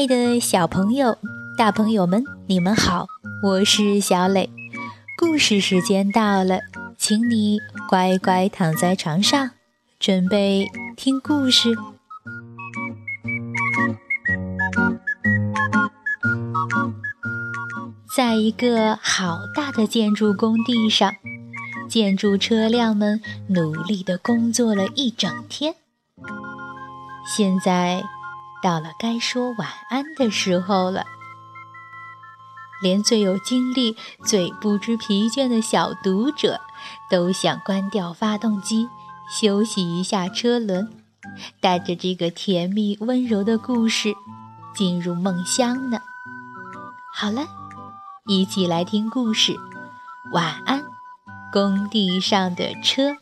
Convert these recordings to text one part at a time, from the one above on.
爱的小朋友、大朋友们，你们好，我是小磊。故事时间到了，请你乖乖躺在床上，准备听故事。在一个好大的建筑工地上，建筑车辆们努力的工作了一整天。现在。到了该说晚安的时候了，连最有精力、最不知疲倦的小读者，都想关掉发动机，休息一下车轮，带着这个甜蜜温柔的故事进入梦乡呢。好了，一起来听故事。晚安，工地上的车。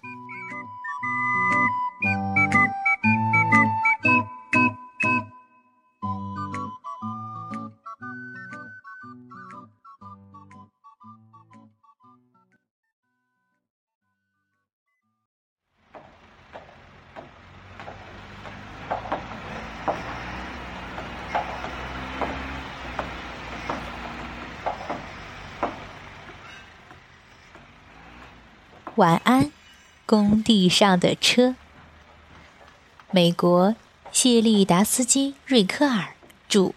晚安，工地上的车。美国谢利达斯基·瑞科尔著，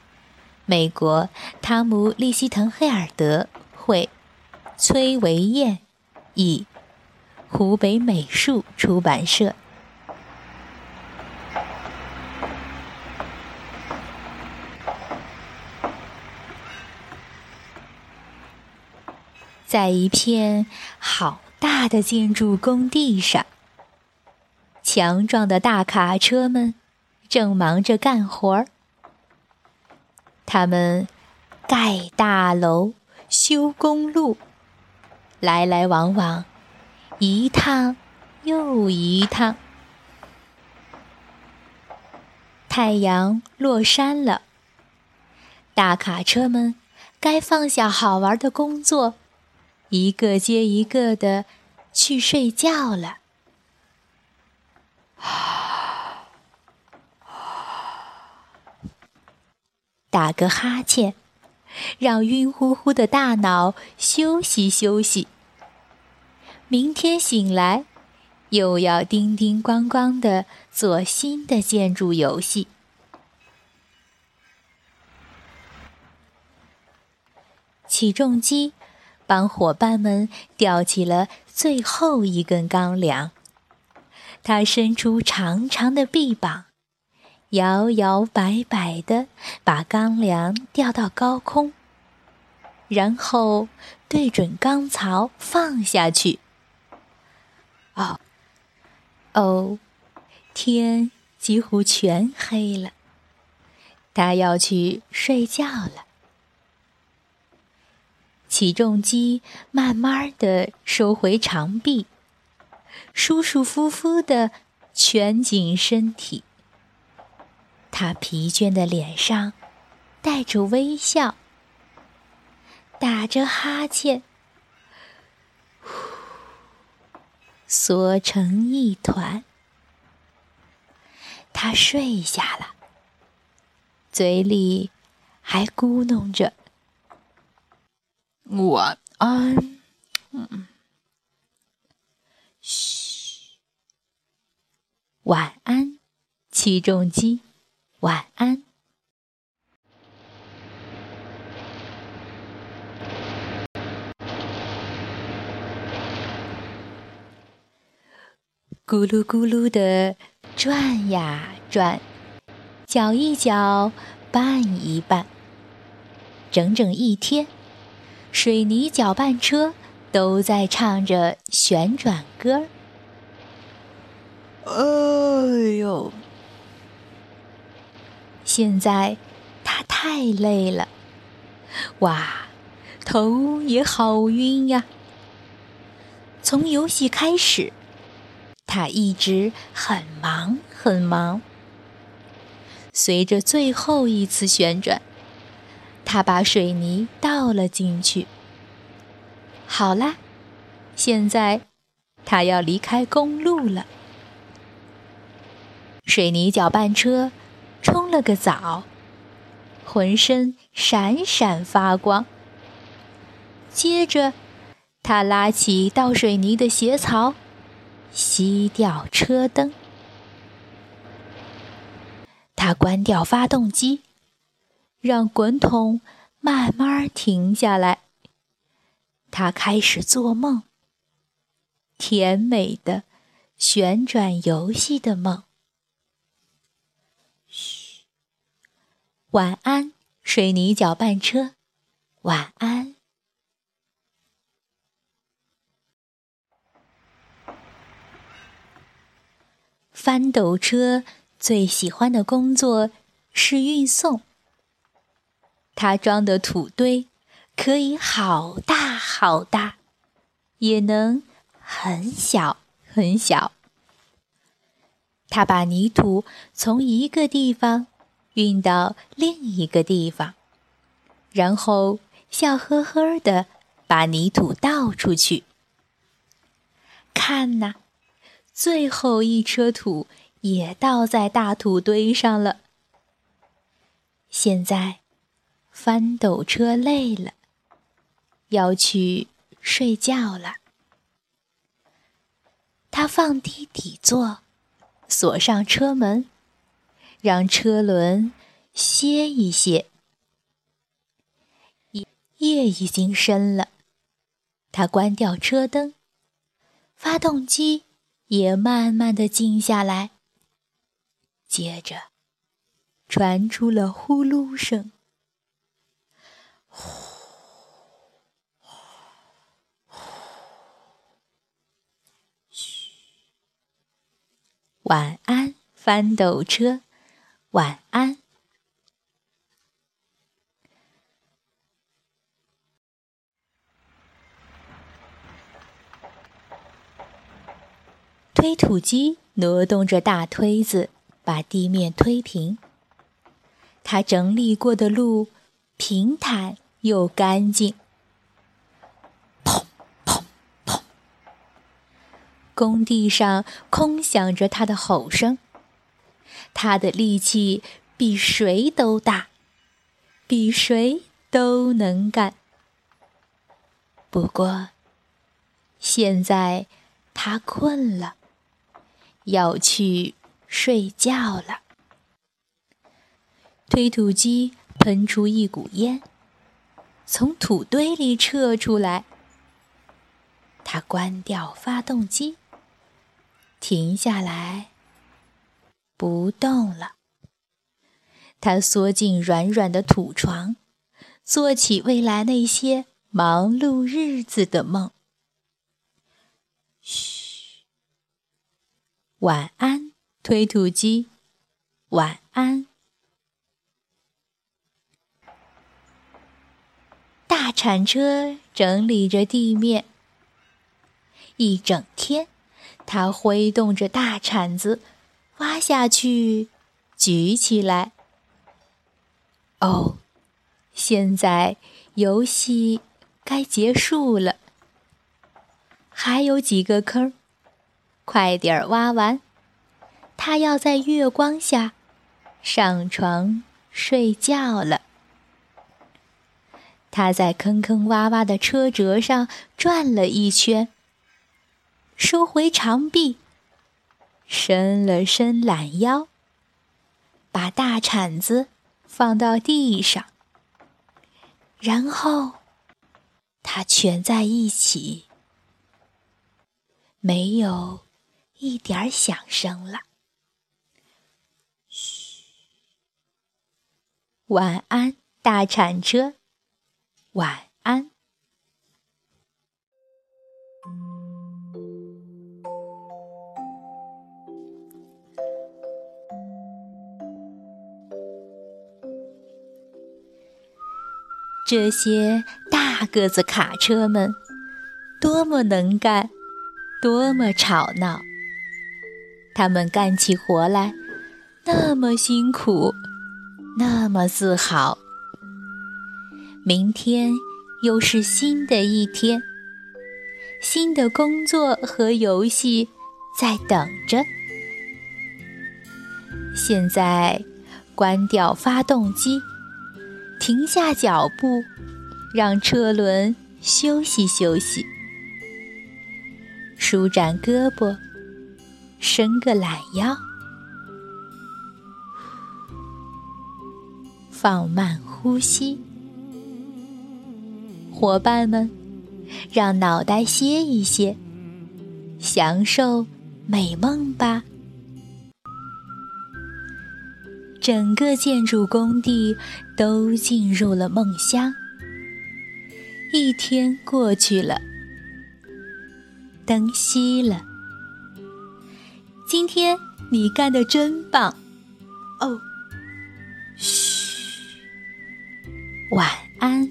美国汤姆·利希滕黑尔德绘，崔维燕译，湖北美术出版社。在一片好。大的建筑工地上，强壮的大卡车们正忙着干活儿。他们盖大楼、修公路，来来往往，一趟又一趟。太阳落山了，大卡车们该放下好玩的工作。一个接一个的去睡觉了，打个哈欠，让晕乎乎的大脑休息休息。明天醒来，又要叮叮咣咣的做新的建筑游戏。起重机。帮伙伴们吊起了最后一根钢梁，他伸出长长的臂膀，摇摇摆摆地把钢梁吊到高空，然后对准钢槽放下去。哦，哦，天几乎全黑了，他要去睡觉了。起重机慢慢地收回长臂，舒舒服服地蜷紧身体。他疲倦的脸上带着微笑，打着哈欠，缩成一团。他睡下了，嘴里还咕哝着。晚安，嗯，嘘，晚安，起重机，晚安。咕噜咕噜的转呀转，搅一搅，拌一拌，整整一天。水泥搅拌车都在唱着旋转歌哎呦！现在他太累了，哇，头也好晕呀。从游戏开始，他一直很忙很忙。随着最后一次旋转。他把水泥倒了进去。好啦，现在他要离开公路了。水泥搅拌车冲了个澡，浑身闪闪发光。接着，他拉起倒水泥的斜槽，熄掉车灯。他关掉发动机，让滚筒慢慢停下来。他开始做梦，甜美的旋转游戏的梦。嘘，晚安，水泥搅拌车，晚安。翻斗车最喜欢的工作是运送。他装的土堆可以好大好大，也能很小很小。他把泥土从一个地方运到另一个地方，然后笑呵呵的把泥土倒出去。看呐！最后一车土也倒在大土堆上了。现在，翻斗车累了，要去睡觉了。他放低底座，锁上车门，让车轮歇一歇。夜已经深了，他关掉车灯，发动机。也慢慢的静下来，接着传出了呼噜声。呼，嘘。晚安，翻斗车，晚安。推土机挪动着大推子，把地面推平。它整理过的路平坦又干净。砰砰砰！工地上空响着他的吼声。他的力气比谁都大，比谁都能干。不过，现在他困了。要去睡觉了。推土机喷出一股烟，从土堆里撤出来。他关掉发动机，停下来，不动了。他缩进软软的土床，做起未来那些忙碌日子的梦。嘘。晚安，推土机。晚安。大铲车整理着地面。一整天，它挥动着大铲子，挖下去，举起来。哦，现在游戏该结束了。还有几个坑。快点挖完，他要在月光下上床睡觉了。他在坑坑洼洼的车辙上转了一圈，收回长臂，伸了伸懒腰，把大铲子放到地上，然后他蜷在一起，没有。一点响声了。嘘，晚安，大铲车，晚安。这些大个子卡车们，多么能干，多么吵闹。他们干起活来那么辛苦，那么自豪。明天又是新的一天，新的工作和游戏在等着。现在关掉发动机，停下脚步，让车轮休息休息，舒展胳膊，伸个懒腰，放慢呼吸。伙伴们，让脑袋歇一歇，享受美梦吧。整个建筑工地都进入了梦乡。一天过去了，灯熄了。今天你干的真棒，哦，嘘，晚安。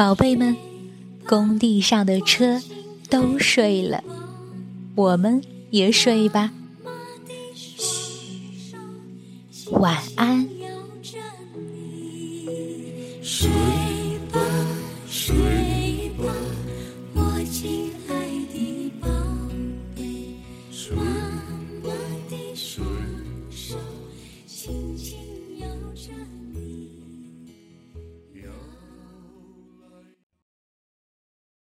宝贝们，工地上的车都睡了，我们也睡吧。嘘，晚安。